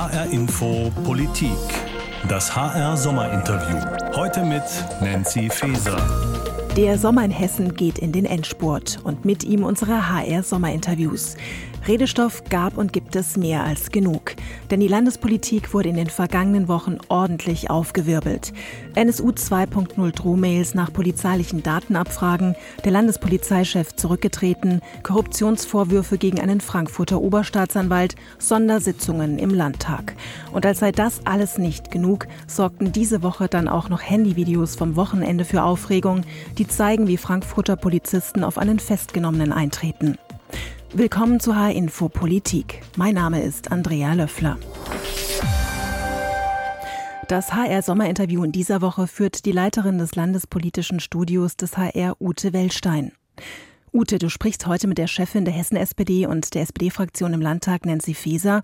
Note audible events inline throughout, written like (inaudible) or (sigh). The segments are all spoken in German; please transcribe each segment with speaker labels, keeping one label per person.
Speaker 1: HR Info Politik. Das HR Sommerinterview. Heute mit Nancy Faeser.
Speaker 2: Der Sommer in Hessen geht in den Endspurt und mit ihm unsere HR Sommerinterviews. Redestoff gab und gibt es mehr als genug. Denn die Landespolitik wurde in den vergangenen Wochen ordentlich aufgewirbelt. NSU 2.0 Drohmails nach polizeilichen Datenabfragen, der Landespolizeichef zurückgetreten, Korruptionsvorwürfe gegen einen Frankfurter Oberstaatsanwalt, Sondersitzungen im Landtag. Und als sei das alles nicht genug, sorgten diese Woche dann auch noch Handyvideos vom Wochenende für Aufregung, die zeigen, wie Frankfurter Polizisten auf einen Festgenommenen eintreten. Willkommen zu H-Info Politik. Mein Name ist Andrea Löffler. Das HR-Sommerinterview in dieser Woche führt die Leiterin des Landespolitischen Studios des HR, Ute Wellstein. Ute, du sprichst heute mit der Chefin der Hessen-SPD und der SPD-Fraktion im Landtag, Nancy Faeser.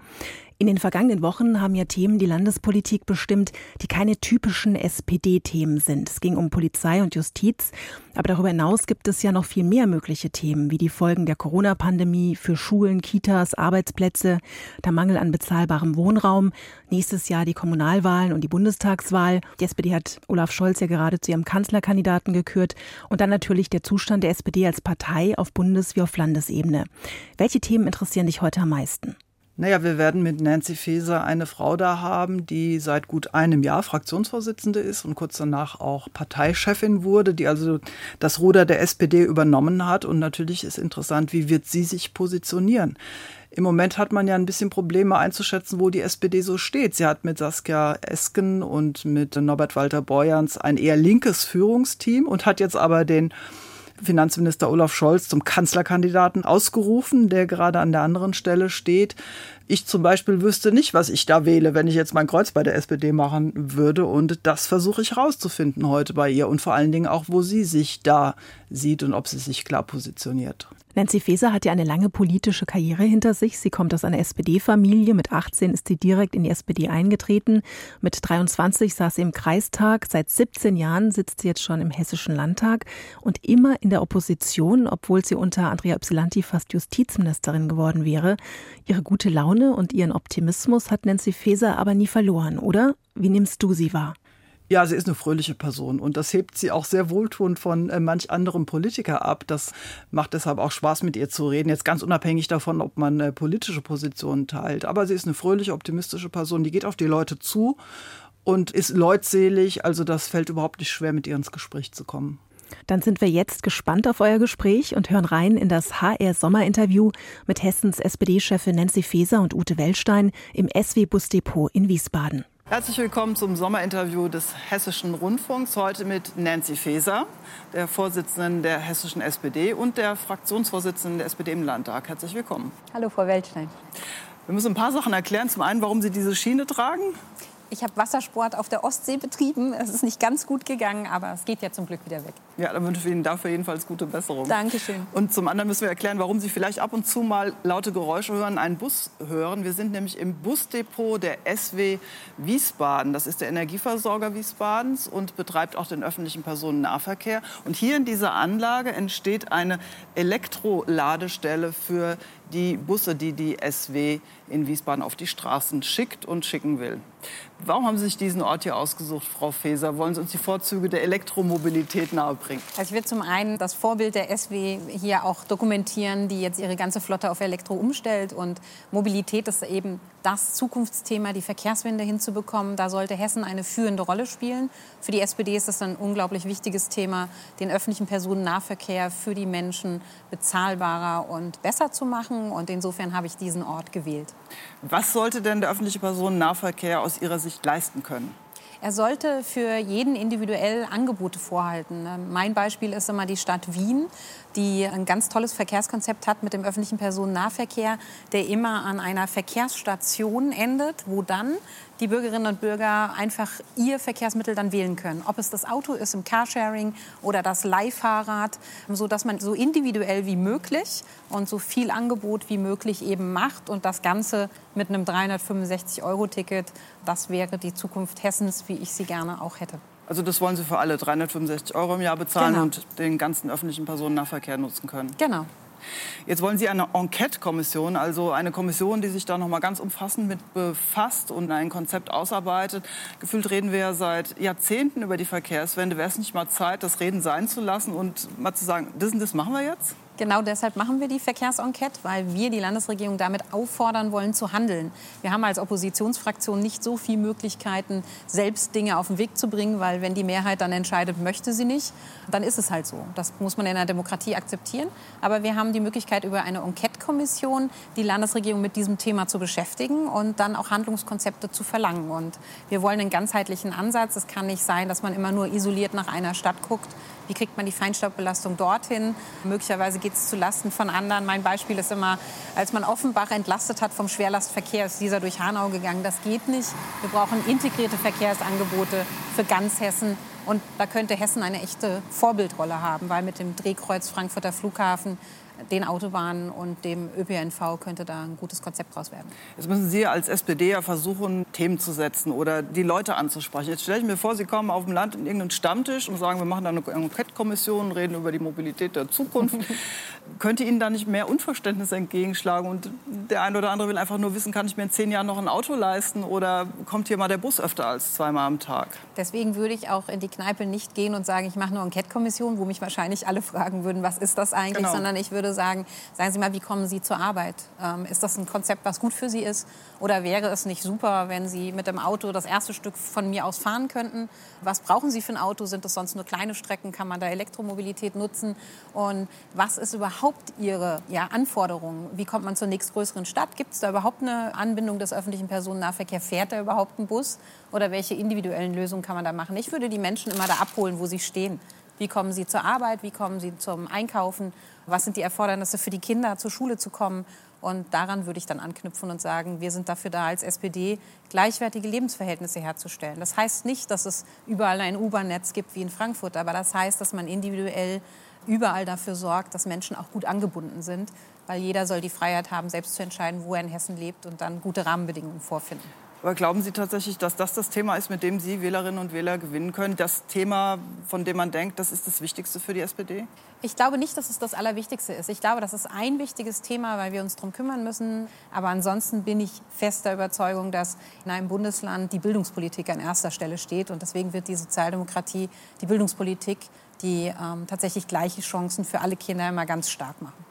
Speaker 2: In den vergangenen Wochen haben ja Themen die Landespolitik bestimmt, die keine typischen SPD-Themen sind. Es ging um Polizei und Justiz, aber darüber hinaus gibt es ja noch viel mehr mögliche Themen, wie die Folgen der Corona-Pandemie für Schulen, Kitas, Arbeitsplätze, der Mangel an bezahlbarem Wohnraum, nächstes Jahr die Kommunalwahlen und die Bundestagswahl. Die SPD hat Olaf Scholz ja gerade zu ihrem Kanzlerkandidaten gekürt und dann natürlich der Zustand der SPD als Partei auf Bundes- wie auf Landesebene. Welche Themen interessieren dich heute am meisten?
Speaker 3: Naja, wir werden mit Nancy Faeser eine Frau da haben, die seit gut einem Jahr Fraktionsvorsitzende ist und kurz danach auch Parteichefin wurde, die also das Ruder der SPD übernommen hat. Und natürlich ist interessant, wie wird sie sich positionieren? Im Moment hat man ja ein bisschen Probleme einzuschätzen, wo die SPD so steht. Sie hat mit Saskia Esken und mit Norbert Walter Borjans ein eher linkes Führungsteam und hat jetzt aber den Finanzminister Olaf Scholz zum Kanzlerkandidaten ausgerufen, der gerade an der anderen Stelle steht. Ich zum Beispiel wüsste nicht, was ich da wähle, wenn ich jetzt mein Kreuz bei der SPD machen würde. Und das versuche ich herauszufinden heute bei ihr und vor allen Dingen auch, wo sie sich da sieht und ob sie sich klar positioniert.
Speaker 2: Nancy Faeser hat ja eine lange politische Karriere hinter sich. Sie kommt aus einer SPD-Familie. Mit 18 ist sie direkt in die SPD eingetreten. Mit 23 saß sie im Kreistag. Seit 17 Jahren sitzt sie jetzt schon im Hessischen Landtag und immer in der Opposition, obwohl sie unter Andrea Ypsilanti fast Justizministerin geworden wäre. Ihre gute Laune und ihren Optimismus hat Nancy Faeser aber nie verloren, oder? Wie nimmst du sie wahr?
Speaker 3: Ja, sie ist eine fröhliche Person und das hebt sie auch sehr wohltuend von äh, manch anderem Politiker ab. Das macht deshalb auch Spaß, mit ihr zu reden. Jetzt ganz unabhängig davon, ob man äh, politische Positionen teilt. Aber sie ist eine fröhliche, optimistische Person, die geht auf die Leute zu und ist leutselig. Also das fällt überhaupt nicht schwer, mit ihr ins Gespräch zu kommen.
Speaker 2: Dann sind wir jetzt gespannt auf euer Gespräch und hören rein in das HR Sommerinterview mit Hessens SPD-Chefin Nancy Faeser und Ute Wellstein im SW Busdepot in Wiesbaden.
Speaker 3: Herzlich willkommen zum Sommerinterview des Hessischen Rundfunks. Heute mit Nancy Faeser, der Vorsitzenden der Hessischen SPD und der Fraktionsvorsitzenden der SPD im Landtag. Herzlich willkommen.
Speaker 4: Hallo, Frau Weltstein.
Speaker 3: Wir müssen ein paar Sachen erklären. Zum einen, warum Sie diese Schiene tragen.
Speaker 4: Ich habe Wassersport auf der Ostsee betrieben. Es ist nicht ganz gut gegangen, aber es geht ja zum Glück wieder weg.
Speaker 3: Ja, dann wünsche ich Ihnen dafür jedenfalls gute Besserung.
Speaker 4: Dankeschön.
Speaker 3: Und zum anderen müssen wir erklären, warum Sie vielleicht ab und zu mal laute Geräusche hören, einen Bus hören. Wir sind nämlich im Busdepot der SW Wiesbaden. Das ist der Energieversorger Wiesbadens und betreibt auch den öffentlichen Personennahverkehr. Und hier in dieser Anlage entsteht eine Elektroladestelle für die Busse, die die SW in Wiesbaden auf die Straßen schickt und schicken will. Warum haben Sie sich diesen Ort hier ausgesucht, Frau Faeser? Wollen Sie uns die Vorzüge der Elektromobilität nahebringen?
Speaker 4: Also ich will zum einen das Vorbild der SW hier auch dokumentieren, die jetzt ihre ganze Flotte auf Elektro umstellt. Und Mobilität ist eben das Zukunftsthema, die Verkehrswende hinzubekommen. Da sollte Hessen eine führende Rolle spielen. Für die SPD ist das ein unglaublich wichtiges Thema, den öffentlichen Personennahverkehr für die Menschen bezahlbarer und besser zu machen. Und insofern habe ich diesen Ort gewählt.
Speaker 3: Was sollte denn der öffentliche Personennahverkehr aus Ihrer Sicht leisten können?
Speaker 4: Er sollte für jeden individuell Angebote vorhalten. Mein Beispiel ist immer die Stadt Wien, die ein ganz tolles Verkehrskonzept hat mit dem öffentlichen Personennahverkehr, der immer an einer Verkehrsstation endet, wo dann die Bürgerinnen und Bürger einfach ihr Verkehrsmittel dann wählen können. Ob es das Auto ist im Carsharing oder das Leihfahrrad, sodass man so individuell wie möglich und so viel Angebot wie möglich eben macht und das Ganze mit einem 365-Euro-Ticket, das wäre die Zukunft Hessens, wie ich sie gerne auch hätte.
Speaker 3: Also das wollen Sie für alle 365 Euro im Jahr bezahlen genau. und den ganzen öffentlichen Personennahverkehr nutzen können.
Speaker 4: Genau.
Speaker 3: Jetzt wollen Sie eine Enquete-Kommission, also eine Kommission, die sich da noch mal ganz umfassend mit befasst und ein Konzept ausarbeitet. Gefühlt reden wir ja seit Jahrzehnten über die Verkehrswende. Wäre es nicht mal Zeit, das Reden sein zu lassen und mal zu sagen, das und das machen wir jetzt?
Speaker 4: Genau deshalb machen wir die Verkehrsenquete, weil wir die Landesregierung damit auffordern wollen zu handeln. Wir haben als Oppositionsfraktion nicht so viele Möglichkeiten, selbst Dinge auf den Weg zu bringen, weil wenn die Mehrheit dann entscheidet, möchte sie nicht, dann ist es halt so. Das muss man in einer Demokratie akzeptieren. Aber wir haben die Möglichkeit, über eine Enquete-Kommission die Landesregierung mit diesem Thema zu beschäftigen und dann auch Handlungskonzepte zu verlangen. Und wir wollen einen ganzheitlichen Ansatz. Es kann nicht sein, dass man immer nur isoliert nach einer Stadt guckt, wie kriegt man die Feinstaubbelastung dorthin? Möglicherweise geht es zu Lasten von anderen. Mein Beispiel ist immer, als man Offenbach entlastet hat vom Schwerlastverkehr, ist dieser durch Hanau gegangen. Das geht nicht. Wir brauchen integrierte Verkehrsangebote für ganz Hessen. Und da könnte Hessen eine echte Vorbildrolle haben, weil mit dem Drehkreuz Frankfurter Flughafen den Autobahnen und dem ÖPNV könnte da ein gutes Konzept draus werden.
Speaker 3: Jetzt müssen Sie als SPD ja versuchen, Themen zu setzen oder die Leute anzusprechen. Jetzt stelle ich mir vor, Sie kommen auf dem Land in irgendeinen Stammtisch und sagen, wir machen da eine Enquete-Kommission, reden über die Mobilität der Zukunft. (laughs) Könnte Ihnen da nicht mehr Unverständnis entgegenschlagen? Und der eine oder andere will einfach nur wissen, kann ich mir in zehn Jahren noch ein Auto leisten oder kommt hier mal der Bus öfter als zweimal am Tag?
Speaker 4: Deswegen würde ich auch in die Kneipe nicht gehen und sagen, ich mache eine Enquete-Kommission, wo mich wahrscheinlich alle fragen würden, was ist das eigentlich, genau. sondern ich würde würde sagen, sagen Sie mal, wie kommen Sie zur Arbeit? Ähm, ist das ein Konzept, was gut für Sie ist? Oder wäre es nicht super, wenn Sie mit dem Auto das erste Stück von mir aus fahren könnten? Was brauchen Sie für ein Auto? Sind das sonst nur kleine Strecken? Kann man da Elektromobilität nutzen? Und was ist überhaupt Ihre ja, Anforderung? Wie kommt man zur nächstgrößeren Stadt? Gibt es da überhaupt eine Anbindung des öffentlichen Personennahverkehrs? Fährt da überhaupt ein Bus? Oder welche individuellen Lösungen kann man da machen? Ich würde die Menschen immer da abholen, wo sie stehen. Wie kommen sie zur Arbeit? Wie kommen sie zum Einkaufen? Was sind die Erfordernisse für die Kinder, zur Schule zu kommen? Und daran würde ich dann anknüpfen und sagen, wir sind dafür da, als SPD gleichwertige Lebensverhältnisse herzustellen. Das heißt nicht, dass es überall ein U-Bahn-Netz gibt wie in Frankfurt, aber das heißt, dass man individuell überall dafür sorgt, dass Menschen auch gut angebunden sind, weil jeder soll die Freiheit haben, selbst zu entscheiden, wo er in Hessen lebt und dann gute Rahmenbedingungen vorfinden.
Speaker 3: Aber glauben Sie tatsächlich, dass das das Thema ist, mit dem Sie Wählerinnen und Wähler gewinnen können? Das Thema, von dem man denkt, das ist das Wichtigste für die SPD?
Speaker 4: Ich glaube nicht, dass es das Allerwichtigste ist. Ich glaube, das ist ein wichtiges Thema, weil wir uns darum kümmern müssen. Aber ansonsten bin ich fester Überzeugung, dass in einem Bundesland die Bildungspolitik an erster Stelle steht. Und deswegen wird die Sozialdemokratie die Bildungspolitik, die ähm, tatsächlich gleiche Chancen für alle Kinder immer ganz stark machen.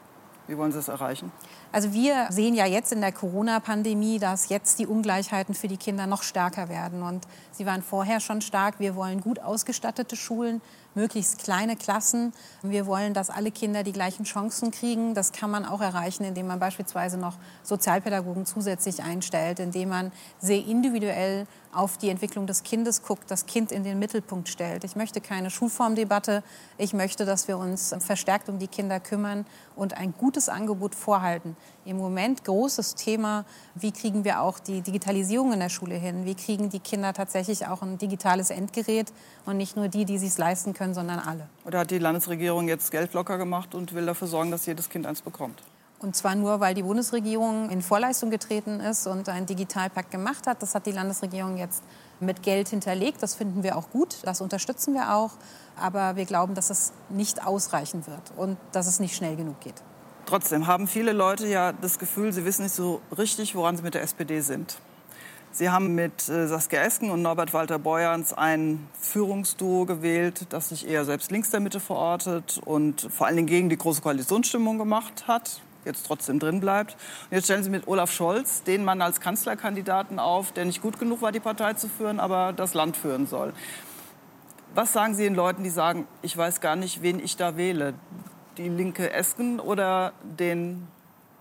Speaker 3: Wie wollen Sie es erreichen?
Speaker 4: Also wir sehen ja jetzt in der Corona-Pandemie, dass jetzt die Ungleichheiten für die Kinder noch stärker werden. Und sie waren vorher schon stark. Wir wollen gut ausgestattete Schulen möglichst kleine Klassen. Wir wollen, dass alle Kinder die gleichen Chancen kriegen. Das kann man auch erreichen, indem man beispielsweise noch Sozialpädagogen zusätzlich einstellt, indem man sehr individuell auf die Entwicklung des Kindes guckt, das Kind in den Mittelpunkt stellt. Ich möchte keine Schulformdebatte. Ich möchte, dass wir uns verstärkt um die Kinder kümmern und ein gutes Angebot vorhalten. Im Moment großes Thema, wie kriegen wir auch die Digitalisierung in der Schule hin? Wie kriegen die Kinder tatsächlich auch ein digitales Endgerät und nicht nur die, die es leisten können, sondern alle?
Speaker 3: Oder hat die Landesregierung jetzt Geld locker gemacht und will dafür sorgen, dass jedes Kind eins bekommt?
Speaker 4: Und zwar nur, weil die Bundesregierung in Vorleistung getreten ist und einen Digitalpakt gemacht hat. Das hat die Landesregierung jetzt mit Geld hinterlegt. Das finden wir auch gut. Das unterstützen wir auch. Aber wir glauben, dass es nicht ausreichen wird und dass es nicht schnell genug geht.
Speaker 3: Trotzdem haben viele Leute ja das Gefühl, sie wissen nicht so richtig, woran sie mit der SPD sind. Sie haben mit äh, Saskia Esken und Norbert Walter Beuerns ein Führungsduo gewählt, das sich eher selbst links der Mitte verortet und vor allen Dingen gegen die große Koalitionsstimmung gemacht hat jetzt trotzdem drin bleibt. Und jetzt stellen Sie mit Olaf Scholz den Mann als Kanzlerkandidaten auf, der nicht gut genug war, die Partei zu führen, aber das Land führen soll. Was sagen Sie den Leuten, die sagen, ich weiß gar nicht, wen ich da wähle? Die linke Esken oder den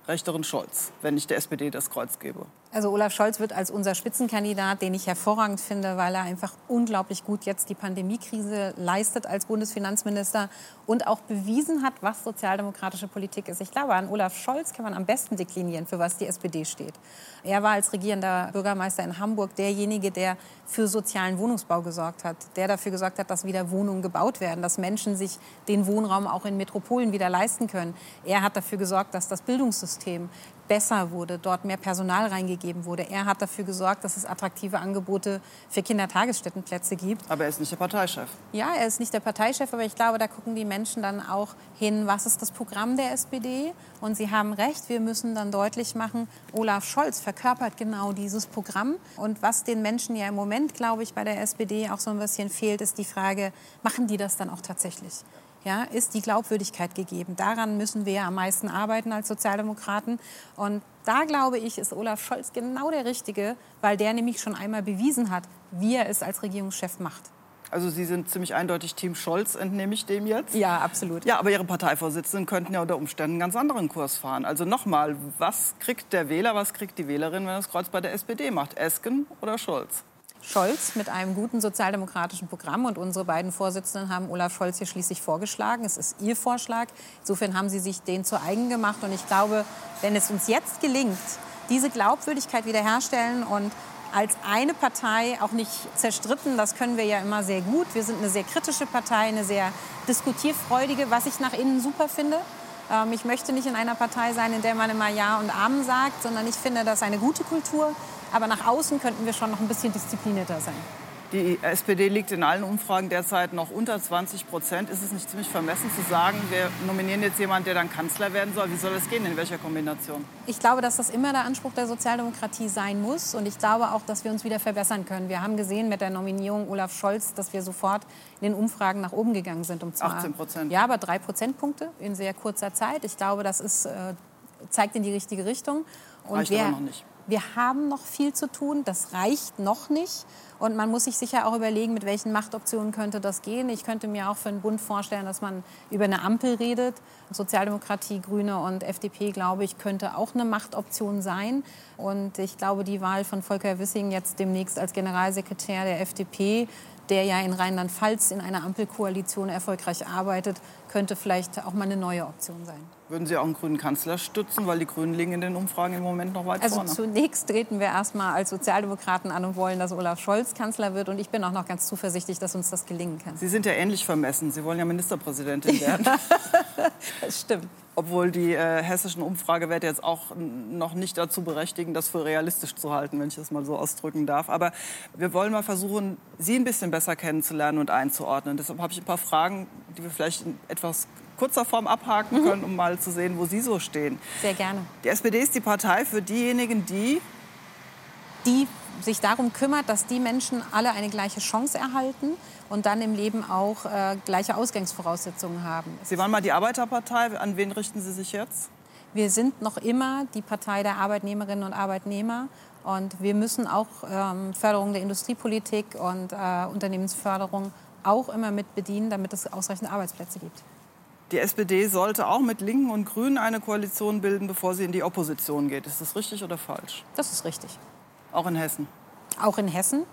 Speaker 3: rechteren Scholz, wenn ich der SPD das Kreuz gebe?
Speaker 4: Also Olaf Scholz wird als unser Spitzenkandidat, den ich hervorragend finde, weil er einfach unglaublich gut jetzt die Pandemiekrise leistet als Bundesfinanzminister und auch bewiesen hat, was sozialdemokratische Politik ist. Ich glaube, an Olaf Scholz kann man am besten deklinieren, für was die SPD steht. Er war als regierender Bürgermeister in Hamburg derjenige, der für sozialen Wohnungsbau gesorgt hat, der dafür gesorgt hat, dass wieder Wohnungen gebaut werden, dass Menschen sich den Wohnraum auch in Metropolen wieder leisten können. Er hat dafür gesorgt, dass das Bildungssystem besser wurde, dort mehr Personal reingegeben wurde. Er hat dafür gesorgt, dass es attraktive Angebote für Kindertagesstättenplätze gibt.
Speaker 3: Aber er ist nicht der Parteichef.
Speaker 4: Ja, er ist nicht der Parteichef, aber ich glaube, da gucken die Menschen dann auch hin, was ist das Programm der SPD. Und Sie haben recht, wir müssen dann deutlich machen, Olaf Scholz verkörpert genau dieses Programm. Und was den Menschen ja im Moment, glaube ich, bei der SPD auch so ein bisschen fehlt, ist die Frage, machen die das dann auch tatsächlich? Ja, ist die Glaubwürdigkeit gegeben. Daran müssen wir am meisten arbeiten als Sozialdemokraten. Und da glaube ich, ist Olaf Scholz genau der Richtige, weil der nämlich schon einmal bewiesen hat, wie er es als Regierungschef macht.
Speaker 3: Also Sie sind ziemlich eindeutig Team Scholz, entnehme ich dem jetzt?
Speaker 4: Ja, absolut.
Speaker 3: Ja, aber Ihre Parteivorsitzenden könnten ja unter Umständen einen ganz anderen Kurs fahren. Also nochmal, was kriegt der Wähler, was kriegt die Wählerin, wenn das Kreuz bei der SPD macht? Esken oder Scholz?
Speaker 4: Scholz mit einem guten sozialdemokratischen Programm. Und unsere beiden Vorsitzenden haben Olaf Scholz hier schließlich vorgeschlagen. Es ist ihr Vorschlag. Insofern haben sie sich den zu eigen gemacht. Und ich glaube, wenn es uns jetzt gelingt, diese Glaubwürdigkeit wiederherstellen und als eine Partei auch nicht zerstritten. Das können wir ja immer sehr gut. Wir sind eine sehr kritische Partei, eine sehr diskutierfreudige, was ich nach innen super finde. Ähm, ich möchte nicht in einer Partei sein, in der man immer Ja und Amen sagt, sondern ich finde das eine gute Kultur. Aber nach außen könnten wir schon noch ein bisschen disziplinierter sein.
Speaker 3: Die SPD liegt in allen Umfragen derzeit noch unter 20 Prozent. Ist es nicht ziemlich vermessen zu sagen, wir nominieren jetzt jemanden, der dann Kanzler werden soll? Wie soll das gehen? In welcher Kombination?
Speaker 4: Ich glaube, dass das immer der Anspruch der Sozialdemokratie sein muss. Und ich glaube auch, dass wir uns wieder verbessern können. Wir haben gesehen mit der Nominierung Olaf Scholz, dass wir sofort in den Umfragen nach oben gegangen sind.
Speaker 3: Um zwar, 18 Prozent.
Speaker 4: Ja, aber drei Prozentpunkte in sehr kurzer Zeit. Ich glaube, das ist, äh, zeigt in die richtige Richtung.
Speaker 3: Und Reicht wer, aber noch nicht.
Speaker 4: Wir haben noch viel zu tun, das reicht noch nicht. Und man muss sich sicher auch überlegen, mit welchen Machtoptionen könnte das gehen. Ich könnte mir auch für einen Bund vorstellen, dass man über eine Ampel redet. Sozialdemokratie, Grüne und FDP, glaube ich, könnte auch eine Machtoption sein. Und ich glaube, die Wahl von Volker Wissing jetzt demnächst als Generalsekretär der FDP der ja in Rheinland-Pfalz in einer Ampelkoalition erfolgreich arbeitet, könnte vielleicht auch mal eine neue Option sein.
Speaker 3: Würden Sie auch einen grünen Kanzler stützen, weil die Grünen liegen in den Umfragen im Moment noch weit
Speaker 4: also
Speaker 3: vorne?
Speaker 4: Also zunächst treten wir erstmal als Sozialdemokraten an und wollen, dass Olaf Scholz Kanzler wird. Und ich bin auch noch ganz zuversichtlich, dass uns das gelingen kann.
Speaker 3: Sie sind ja ähnlich vermessen. Sie wollen ja Ministerpräsidentin werden. (laughs)
Speaker 4: das stimmt
Speaker 3: obwohl die äh, hessischen Umfragewerte jetzt auch noch nicht dazu berechtigen, das für realistisch zu halten, wenn ich das mal so ausdrücken darf. Aber wir wollen mal versuchen, Sie ein bisschen besser kennenzulernen und einzuordnen. Deshalb habe ich ein paar Fragen, die wir vielleicht etwas kurzer Form abhaken mhm. können, um mal zu sehen, wo Sie so stehen.
Speaker 4: Sehr gerne.
Speaker 3: Die SPD ist die Partei für diejenigen, die
Speaker 4: die sich darum kümmert, dass die Menschen alle eine gleiche Chance erhalten und dann im Leben auch äh, gleiche Ausgangsvoraussetzungen haben.
Speaker 3: Sie waren mal die Arbeiterpartei. An wen richten Sie sich jetzt?
Speaker 4: Wir sind noch immer die Partei der Arbeitnehmerinnen und Arbeitnehmer. Und wir müssen auch ähm, Förderung der Industriepolitik und äh, Unternehmensförderung auch immer mit bedienen, damit es ausreichend Arbeitsplätze gibt.
Speaker 3: Die SPD sollte auch mit Linken und Grünen eine Koalition bilden, bevor sie in die Opposition geht. Ist das richtig oder falsch?
Speaker 4: Das ist richtig.
Speaker 3: Auch in Hessen?
Speaker 4: Auch in Hessen.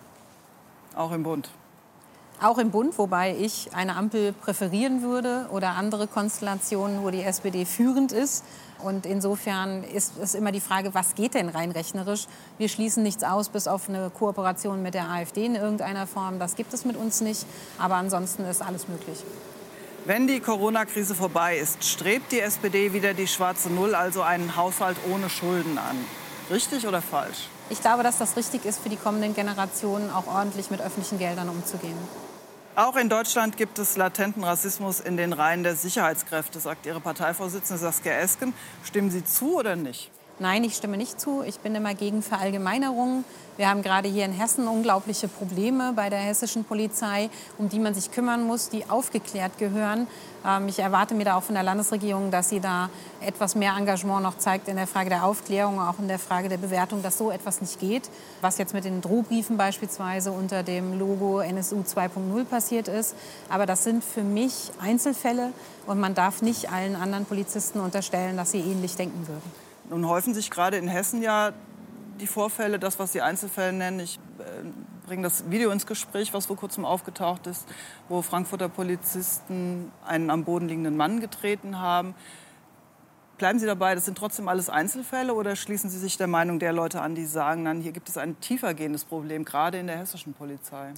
Speaker 3: Auch im Bund?
Speaker 4: Auch im Bund, wobei ich eine Ampel präferieren würde oder andere Konstellationen, wo die SPD führend ist. Und insofern ist es immer die Frage, was geht denn rein rechnerisch? Wir schließen nichts aus, bis auf eine Kooperation mit der AfD in irgendeiner Form. Das gibt es mit uns nicht. Aber ansonsten ist alles möglich.
Speaker 3: Wenn die Corona-Krise vorbei ist, strebt die SPD wieder die schwarze Null, also einen Haushalt ohne Schulden an. Richtig oder falsch?
Speaker 4: Ich glaube, dass das richtig ist, für die kommenden Generationen auch ordentlich mit öffentlichen Geldern umzugehen.
Speaker 3: Auch in Deutschland gibt es latenten Rassismus in den Reihen der Sicherheitskräfte, sagt Ihre Parteivorsitzende Saskia Esken. Stimmen Sie zu oder nicht?
Speaker 4: Nein, ich stimme nicht zu. Ich bin immer gegen Verallgemeinerungen. Wir haben gerade hier in Hessen unglaubliche Probleme bei der hessischen Polizei, um die man sich kümmern muss, die aufgeklärt gehören. Ähm, ich erwarte mir da auch von der Landesregierung, dass sie da etwas mehr Engagement noch zeigt in der Frage der Aufklärung, auch in der Frage der Bewertung, dass so etwas nicht geht. Was jetzt mit den Drohbriefen beispielsweise unter dem Logo NSU 2.0 passiert ist. Aber das sind für mich Einzelfälle und man darf nicht allen anderen Polizisten unterstellen, dass sie ähnlich denken würden.
Speaker 3: Nun häufen sich gerade in Hessen ja die Vorfälle, das, was Sie Einzelfälle nennen. Ich äh, bringe das Video ins Gespräch, was vor kurzem aufgetaucht ist, wo Frankfurter Polizisten einen am Boden liegenden Mann getreten haben. Bleiben Sie dabei, das sind trotzdem alles Einzelfälle oder schließen Sie sich der Meinung der Leute an, die sagen, dann hier gibt es ein tiefergehendes Problem, gerade in der hessischen Polizei?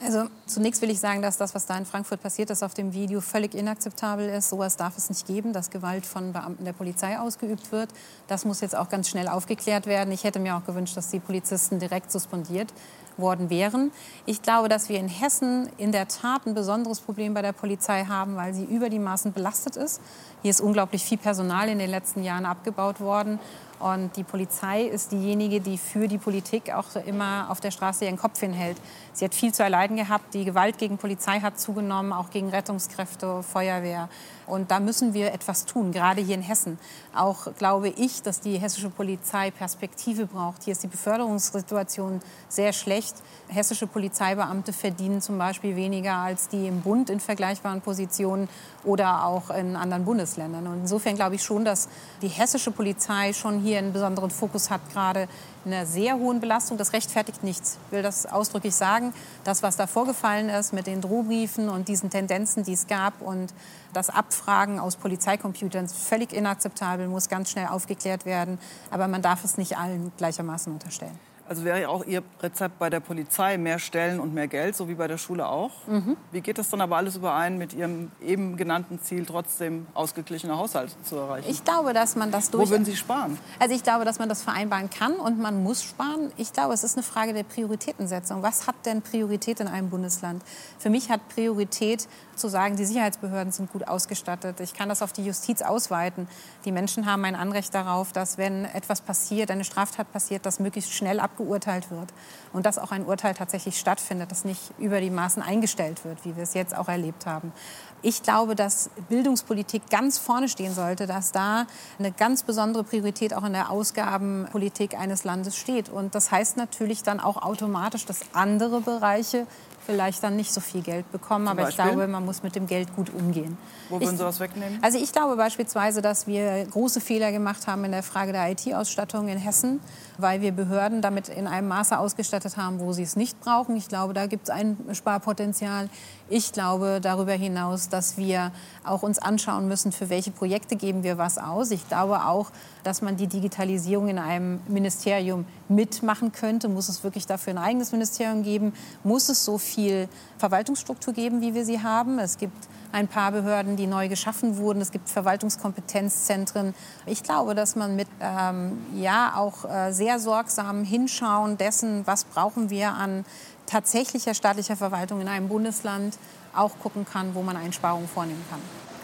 Speaker 4: Also zunächst will ich sagen, dass das, was da in Frankfurt passiert ist, auf dem Video völlig inakzeptabel ist. Sowas darf es nicht geben, dass Gewalt von Beamten der Polizei ausgeübt wird. Das muss jetzt auch ganz schnell aufgeklärt werden. Ich hätte mir auch gewünscht, dass die Polizisten direkt suspendiert worden wären. Ich glaube, dass wir in Hessen in der Tat ein besonderes Problem bei der Polizei haben, weil sie über die Maßen belastet ist. Hier ist unglaublich viel Personal in den letzten Jahren abgebaut worden. Und die Polizei ist diejenige, die für die Politik auch immer auf der Straße ihren Kopf hinhält. Sie hat viel zu erleiden gehabt. Die Gewalt gegen Polizei hat zugenommen, auch gegen Rettungskräfte, Feuerwehr. Und da müssen wir etwas tun, gerade hier in Hessen. Auch glaube ich, dass die hessische Polizei Perspektive braucht. Hier ist die Beförderungssituation sehr schlecht. Hessische Polizeibeamte verdienen zum Beispiel weniger als die im Bund in vergleichbaren Positionen oder auch in anderen Bundesländern. Und insofern glaube ich schon, dass die hessische Polizei schon hier einen besonderen Fokus hat, gerade in einer sehr hohen Belastung. Das rechtfertigt nichts. Ich will das ausdrücklich sagen. Das, was da vorgefallen ist mit den Drohbriefen und diesen Tendenzen, die es gab und das Abfragen aus Polizeicomputern ist völlig inakzeptabel, muss ganz schnell aufgeklärt werden. Aber man darf es nicht allen gleichermaßen unterstellen.
Speaker 3: Also wäre auch Ihr Rezept bei der Polizei mehr Stellen und mehr Geld, so wie bei der Schule auch. Mhm. Wie geht das dann aber alles überein mit Ihrem eben genannten Ziel, trotzdem ausgeglichene Haushalte zu erreichen?
Speaker 4: Ich glaube, dass man das durch...
Speaker 3: Wo würden Sie sparen?
Speaker 4: Also ich glaube, dass man das vereinbaren kann und man muss sparen. Ich glaube, es ist eine Frage der Prioritätensetzung. Was hat denn Priorität in einem Bundesland? Für mich hat Priorität zu sagen, die Sicherheitsbehörden sind gut ausgestattet. Ich kann das auf die Justiz ausweiten. Die Menschen haben ein Anrecht darauf, dass wenn etwas passiert, eine Straftat passiert, das möglichst schnell abgeurteilt wird. Und dass auch ein Urteil tatsächlich stattfindet, das nicht über die Maßen eingestellt wird, wie wir es jetzt auch erlebt haben. Ich glaube, dass Bildungspolitik ganz vorne stehen sollte, dass da eine ganz besondere Priorität auch in der Ausgabenpolitik eines Landes steht. Und das heißt natürlich dann auch automatisch, dass andere Bereiche vielleicht dann nicht so viel Geld bekommen. Zum aber Beispiel? ich glaube, man muss mit dem Geld gut umgehen.
Speaker 3: Wo würden Sie was wegnehmen?
Speaker 4: Also ich glaube beispielsweise, dass wir große Fehler gemacht haben in der Frage der IT-Ausstattung in Hessen, weil wir Behörden damit in einem Maße ausgestattet haben, wo sie es nicht brauchen. Ich glaube, da gibt es ein Sparpotenzial. Ich glaube darüber hinaus, dass wir auch uns anschauen müssen, für welche Projekte geben wir was aus. Ich glaube auch, dass man die Digitalisierung in einem Ministerium mitmachen könnte. Muss es wirklich dafür ein eigenes Ministerium geben? Muss es so viel Verwaltungsstruktur geben, wie wir sie haben? Es gibt ein paar Behörden, die neu geschaffen wurden. Es gibt Verwaltungskompetenzzentren. Ich glaube, dass man mit ähm, ja auch äh, sehr sorgsam hinschauen dessen, was brauchen wir an tatsächlicher staatlicher Verwaltung in einem Bundesland, auch gucken kann, wo man Einsparungen vornehmen kann.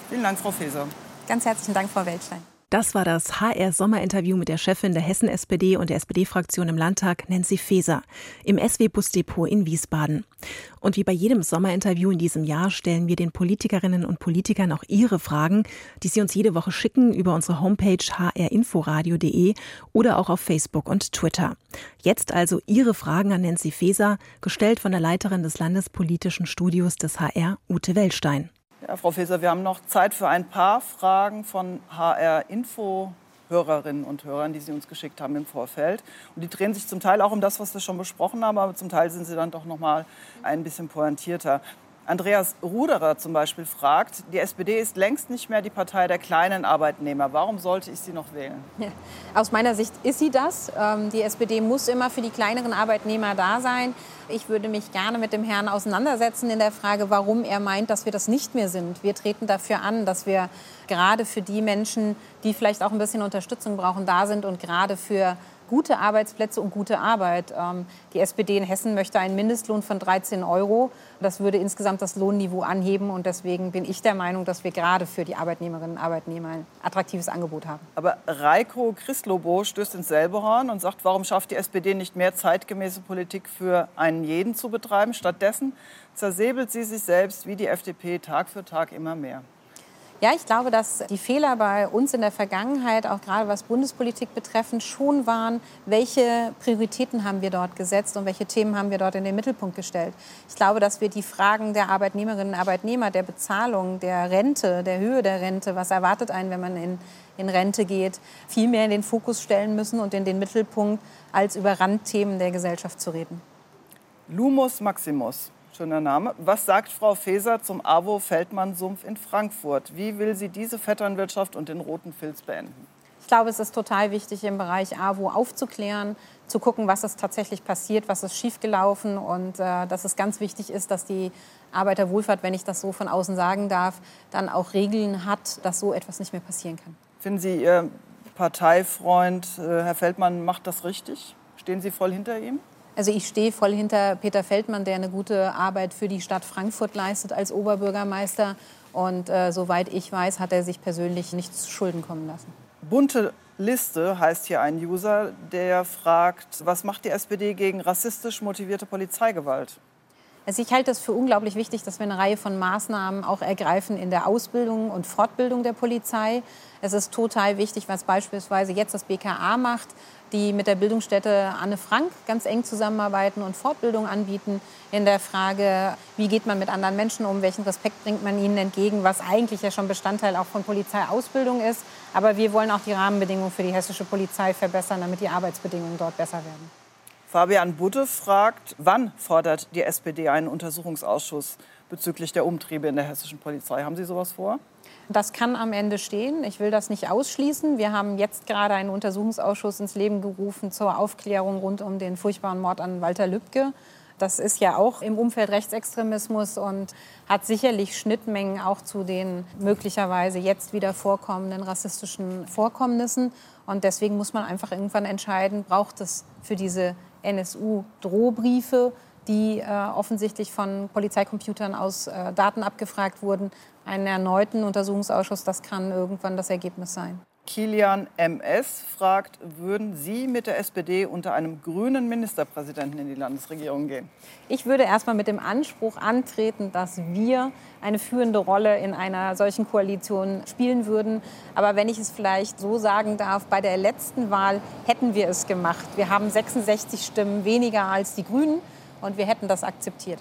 Speaker 3: Vielen Dank, Frau Feser.
Speaker 4: Ganz herzlichen Dank, Frau Weltstein.
Speaker 2: Das war das HR-Sommerinterview mit der Chefin der Hessen-SPD und der SPD-Fraktion im Landtag, Nancy Faeser, im SW-Busdepot in Wiesbaden. Und wie bei jedem Sommerinterview in diesem Jahr stellen wir den Politikerinnen und Politikern auch ihre Fragen, die sie uns jede Woche schicken über unsere Homepage hrinforadio.de oder auch auf Facebook und Twitter. Jetzt also Ihre Fragen an Nancy Faeser, gestellt von der Leiterin des Landespolitischen Studios des HR, Ute Wellstein.
Speaker 3: Ja, Frau Feser, wir haben noch Zeit für ein paar Fragen von HR-Info. Hörerinnen und Hörern, die Sie uns geschickt haben im Vorfeld. Und die drehen sich zum Teil auch um das, was wir schon besprochen haben, aber zum Teil sind sie dann doch noch mal ein bisschen pointierter. Andreas Ruderer zum Beispiel fragt, die SPD ist längst nicht mehr die Partei der kleinen Arbeitnehmer. Warum sollte ich sie noch wählen?
Speaker 4: Aus meiner Sicht ist sie das. Ähm, die SPD muss immer für die kleineren Arbeitnehmer da sein. Ich würde mich gerne mit dem Herrn auseinandersetzen in der Frage, warum er meint, dass wir das nicht mehr sind. Wir treten dafür an, dass wir gerade für die Menschen, die vielleicht auch ein bisschen Unterstützung brauchen, da sind und gerade für gute Arbeitsplätze und gute Arbeit. Ähm, die SPD in Hessen möchte einen Mindestlohn von 13 Euro. Das würde insgesamt das Lohnniveau anheben. Und deswegen bin ich der Meinung, dass wir gerade für die Arbeitnehmerinnen und Arbeitnehmer ein attraktives Angebot haben.
Speaker 3: Aber Reiko Christlobo stößt ins selbe Horn und sagt, warum schafft die SPD nicht mehr zeitgemäße Politik für einen jeden zu betreiben? Stattdessen zersäbelt sie sich selbst wie die FDP Tag für Tag immer mehr.
Speaker 4: Ja, ich glaube, dass die Fehler bei uns in der Vergangenheit, auch gerade was Bundespolitik betreffend, schon waren, welche Prioritäten haben wir dort gesetzt und welche Themen haben wir dort in den Mittelpunkt gestellt. Ich glaube, dass wir die Fragen der Arbeitnehmerinnen und Arbeitnehmer, der Bezahlung, der Rente, der Höhe der Rente, was erwartet einen, wenn man in, in Rente geht, viel mehr in den Fokus stellen müssen und in den Mittelpunkt, als über Randthemen der Gesellschaft zu reden.
Speaker 3: Lumus Maximus. Schöner Name. Was sagt Frau Feser zum AWO Feldmann-Sumpf in Frankfurt? Wie will sie diese Vetternwirtschaft und den roten Filz beenden?
Speaker 4: Ich glaube, es ist total wichtig, im Bereich AWO aufzuklären, zu gucken, was ist tatsächlich passiert, was ist schiefgelaufen und äh, dass es ganz wichtig ist, dass die Arbeiterwohlfahrt, wenn ich das so von außen sagen darf, dann auch Regeln hat, dass so etwas nicht mehr passieren kann.
Speaker 3: Finden Sie, Ihr Parteifreund äh, Herr Feldmann macht das richtig? Stehen Sie voll hinter ihm?
Speaker 4: Also ich stehe voll hinter Peter Feldmann, der eine gute Arbeit für die Stadt Frankfurt leistet als Oberbürgermeister. Und äh, soweit ich weiß, hat er sich persönlich nichts zu Schulden kommen lassen.
Speaker 3: Bunte Liste heißt hier ein User, der fragt, was macht die SPD gegen rassistisch motivierte Polizeigewalt?
Speaker 4: Also ich halte es für unglaublich wichtig, dass wir eine Reihe von Maßnahmen auch ergreifen in der Ausbildung und Fortbildung der Polizei. Es ist total wichtig, was beispielsweise jetzt das BKA macht, die mit der Bildungsstätte Anne Frank ganz eng zusammenarbeiten und Fortbildung anbieten in der Frage, wie geht man mit anderen Menschen um, welchen Respekt bringt man ihnen entgegen, was eigentlich ja schon Bestandteil auch von Polizeiausbildung ist. Aber wir wollen auch die Rahmenbedingungen für die hessische Polizei verbessern, damit die Arbeitsbedingungen dort besser werden.
Speaker 3: Fabian Budde fragt, wann fordert die SPD einen Untersuchungsausschuss bezüglich der Umtriebe in der hessischen Polizei? Haben Sie sowas vor?
Speaker 4: Das kann am Ende stehen. Ich will das nicht ausschließen. Wir haben jetzt gerade einen Untersuchungsausschuss ins Leben gerufen zur Aufklärung rund um den furchtbaren Mord an Walter Lübcke. Das ist ja auch im Umfeld Rechtsextremismus und hat sicherlich Schnittmengen auch zu den möglicherweise jetzt wieder vorkommenden rassistischen Vorkommnissen. Und deswegen muss man einfach irgendwann entscheiden, braucht es für diese NSU-Drohbriefe, die äh, offensichtlich von Polizeicomputern aus äh, Daten abgefragt wurden, einen erneuten Untersuchungsausschuss. Das kann irgendwann das Ergebnis sein.
Speaker 3: Kilian MS fragt, würden Sie mit der SPD unter einem grünen Ministerpräsidenten in die Landesregierung gehen?
Speaker 4: Ich würde erstmal mit dem Anspruch antreten, dass wir eine führende Rolle in einer solchen Koalition spielen würden. Aber wenn ich es vielleicht so sagen darf, bei der letzten Wahl hätten wir es gemacht. Wir haben 66 Stimmen weniger als die Grünen und wir hätten das akzeptiert.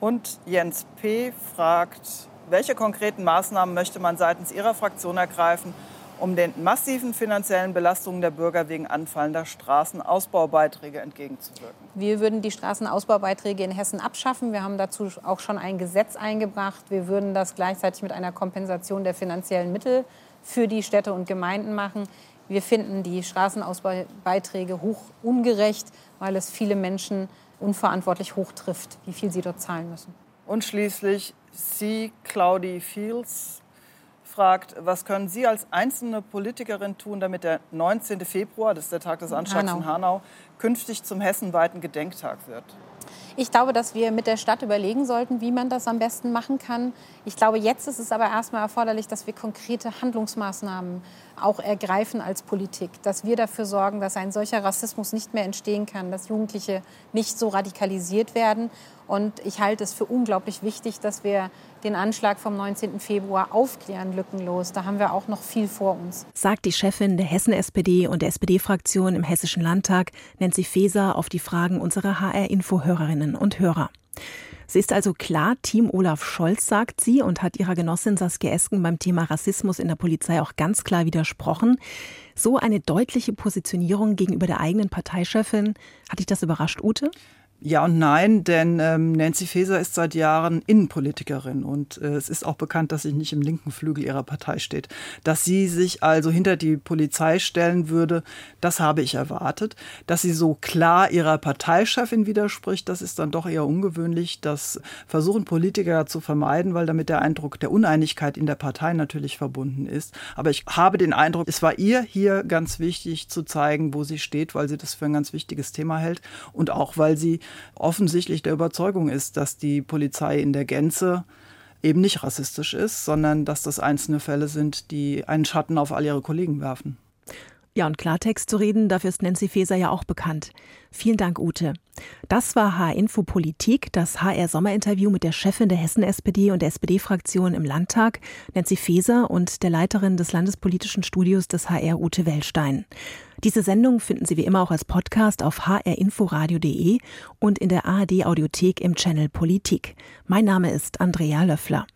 Speaker 3: Und Jens P. fragt, welche konkreten Maßnahmen möchte man seitens Ihrer Fraktion ergreifen, um den massiven finanziellen Belastungen der Bürger wegen anfallender Straßenausbaubeiträge entgegenzuwirken.
Speaker 4: Wir würden die Straßenausbaubeiträge in Hessen abschaffen. Wir haben dazu auch schon ein Gesetz eingebracht. Wir würden das gleichzeitig mit einer Kompensation der finanziellen Mittel für die Städte und Gemeinden machen. Wir finden die Straßenausbaubeiträge hoch ungerecht, weil es viele Menschen unverantwortlich hoch trifft, wie viel sie dort zahlen müssen.
Speaker 3: Und schließlich C. Claudie Fields fragt, was können Sie als einzelne Politikerin tun, damit der 19. Februar, das ist der Tag des Anschlags Hanau. in Hanau, künftig zum hessenweiten Gedenktag wird?
Speaker 4: Ich glaube, dass wir mit der Stadt überlegen sollten, wie man das am besten machen kann. Ich glaube, jetzt ist es aber erstmal erforderlich, dass wir konkrete Handlungsmaßnahmen auch ergreifen als Politik, dass wir dafür sorgen, dass ein solcher Rassismus nicht mehr entstehen kann, dass Jugendliche nicht so radikalisiert werden. Und ich halte es für unglaublich wichtig, dass wir den Anschlag vom 19. Februar aufklären, lückenlos. Da haben wir auch noch viel vor uns.
Speaker 2: Sagt die Chefin der Hessen-SPD und der SPD-Fraktion im Hessischen Landtag, Nancy Faeser, auf die Fragen unserer HR-Info-Hörerinnen und Hörer. Sie ist also klar Team Olaf Scholz, sagt sie, und hat ihrer Genossin Saskia Esken beim Thema Rassismus in der Polizei auch ganz klar widersprochen. So eine deutliche Positionierung gegenüber der eigenen Parteichefin, hat dich das überrascht, Ute?
Speaker 3: Ja und nein, denn ähm, Nancy Faeser ist seit Jahren Innenpolitikerin und äh, es ist auch bekannt, dass sie nicht im linken Flügel ihrer Partei steht. Dass sie sich also hinter die Polizei stellen würde, das habe ich erwartet. Dass sie so klar ihrer Parteichefin widerspricht, das ist dann doch eher ungewöhnlich. Das versuchen Politiker zu vermeiden, weil damit der Eindruck der Uneinigkeit in der Partei natürlich verbunden ist. Aber ich habe den Eindruck, es war ihr hier ganz wichtig zu zeigen, wo sie steht, weil sie das für ein ganz wichtiges Thema hält und auch weil sie offensichtlich der Überzeugung ist, dass die Polizei in der Gänze eben nicht rassistisch ist, sondern dass das einzelne Fälle sind, die einen Schatten auf all ihre Kollegen werfen.
Speaker 2: Ja, und Klartext zu reden, dafür ist Nancy Faeser ja auch bekannt. Vielen Dank, Ute. Das war H-Info Politik, das HR-Sommerinterview mit der Chefin der Hessen-SPD und der SPD-Fraktion im Landtag, Nancy Faeser, und der Leiterin des Landespolitischen Studios des HR, Ute Wellstein. Diese Sendung finden Sie wie immer auch als Podcast auf hrinforadio.de und in der ARD-Audiothek im Channel Politik. Mein Name ist Andrea Löffler.